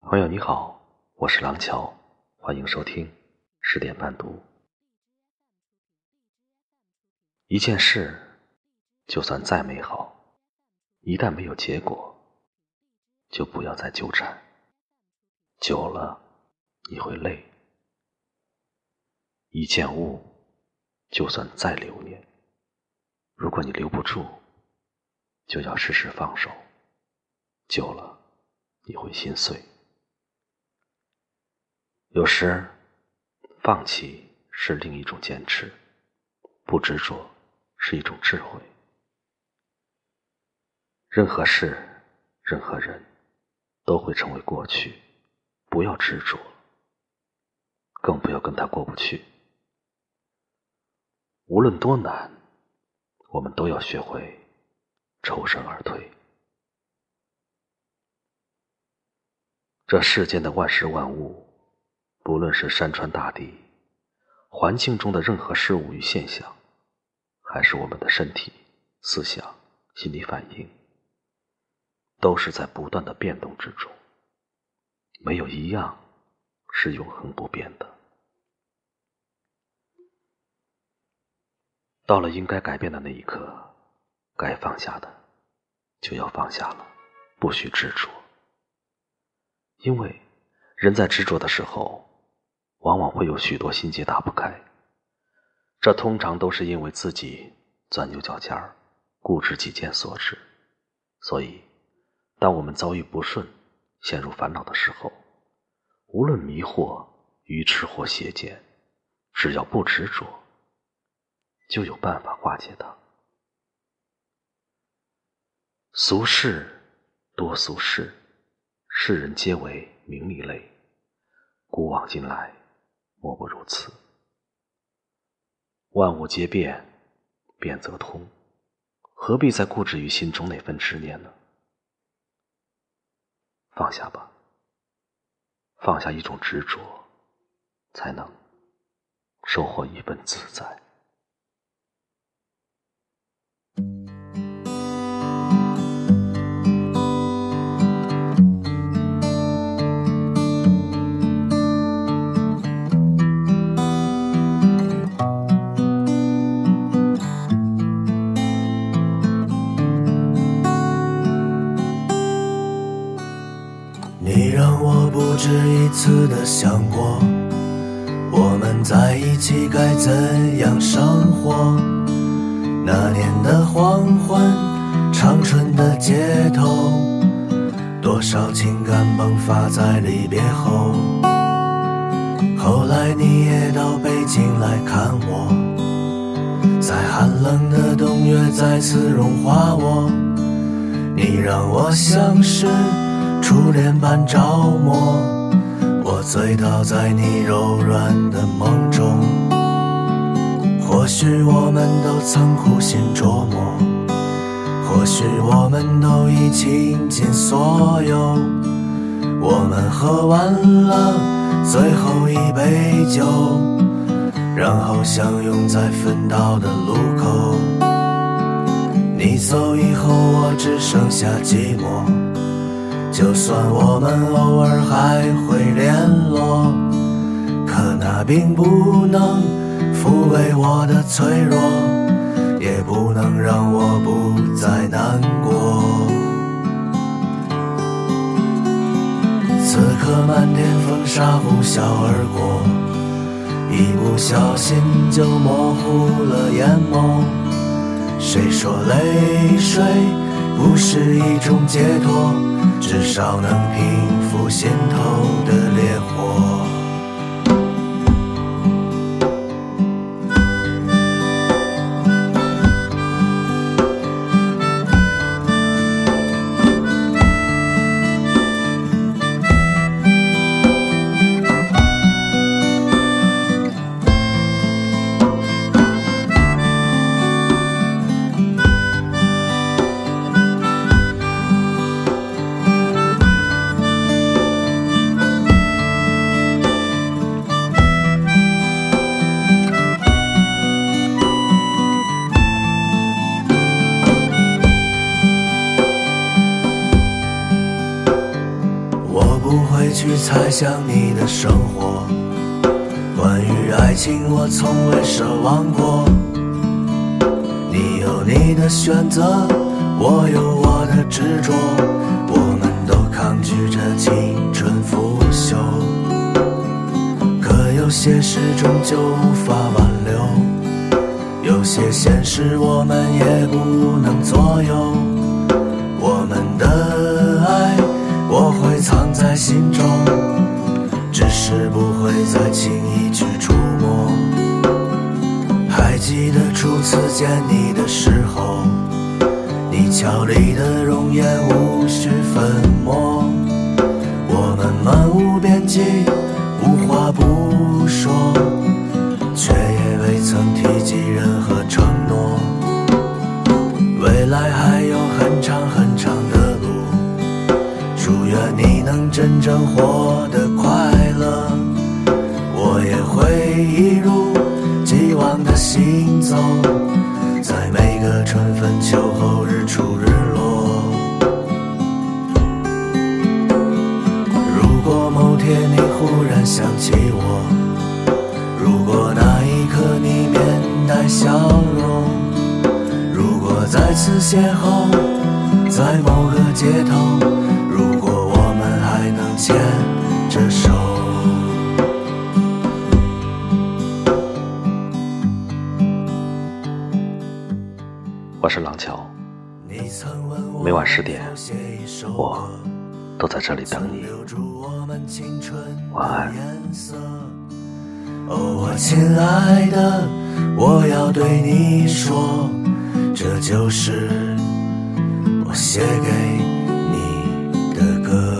朋友你好，我是廊桥，欢迎收听十点半读。一件事，就算再美好，一旦没有结果，就不要再纠缠，久了你会累。一件物，就算再留恋，如果你留不住，就要适时放手，久了你会心碎。有时，放弃是另一种坚持，不执着是一种智慧。任何事，任何人，都会成为过去，不要执着，更不要跟他过不去。无论多难，我们都要学会抽身而退。这世间的万事万物。不论是山川大地，环境中的任何事物与现象，还是我们的身体、思想、心理反应，都是在不断的变动之中，没有一样是永恒不变的。到了应该改变的那一刻，该放下的就要放下了，不许执着，因为人在执着的时候。往往会有许多心结打不开，这通常都是因为自己钻牛角尖儿、固执己见所致。所以，当我们遭遇不顺、陷入烦恼的时候，无论迷惑、愚痴或邪见，只要不执着，就有办法化解它。俗世多俗事，世人皆为名利类，古往今来。莫不如此。万物皆变，变则通，何必再固执于心中那份执念呢？放下吧，放下一种执着，才能收获一份自在。只一次的想过，我们在一起该怎样生活？那年的黄昏，长春的街头，多少情感迸发在离别后。后来你也到北京来看我，在寒冷的冬月再次融化我，你让我像是。初恋般着魔，我醉倒在你柔软的梦中。或许我们都曾苦心琢磨，或许我们都已倾尽所有。我们喝完了最后一杯酒，然后相拥在分道的路口。你走以后，我只剩下寂寞。就算我们偶尔还会联络，可那并不能抚慰我的脆弱，也不能让我不再难过。此刻漫天风沙呼啸而过，一不小心就模糊了眼眸。谁说泪水不是一种解脱？至少能平复心头的烈火。去猜想你的生活。关于爱情，我从未奢望过。你有你的选择，我有我的执着。我们都抗拒着青春腐朽，可有些事终究无法挽留，有些现实我们也不能左右。我们的，藏在心中，只是不会再轻易去触摸。还记得初次见你的时候，你俏丽的容颜无需粉墨，我们漫无边际，无话不说，夜你忽然想起我，如果那一刻你面带笑容。如果再次邂逅在某个街头，如果我们还能牵着手，我是廊桥，每晚十点我都在这里等你。留住我们青春晚安的颜色。哦，我亲爱的，我要对你说，这就是我写给你的歌。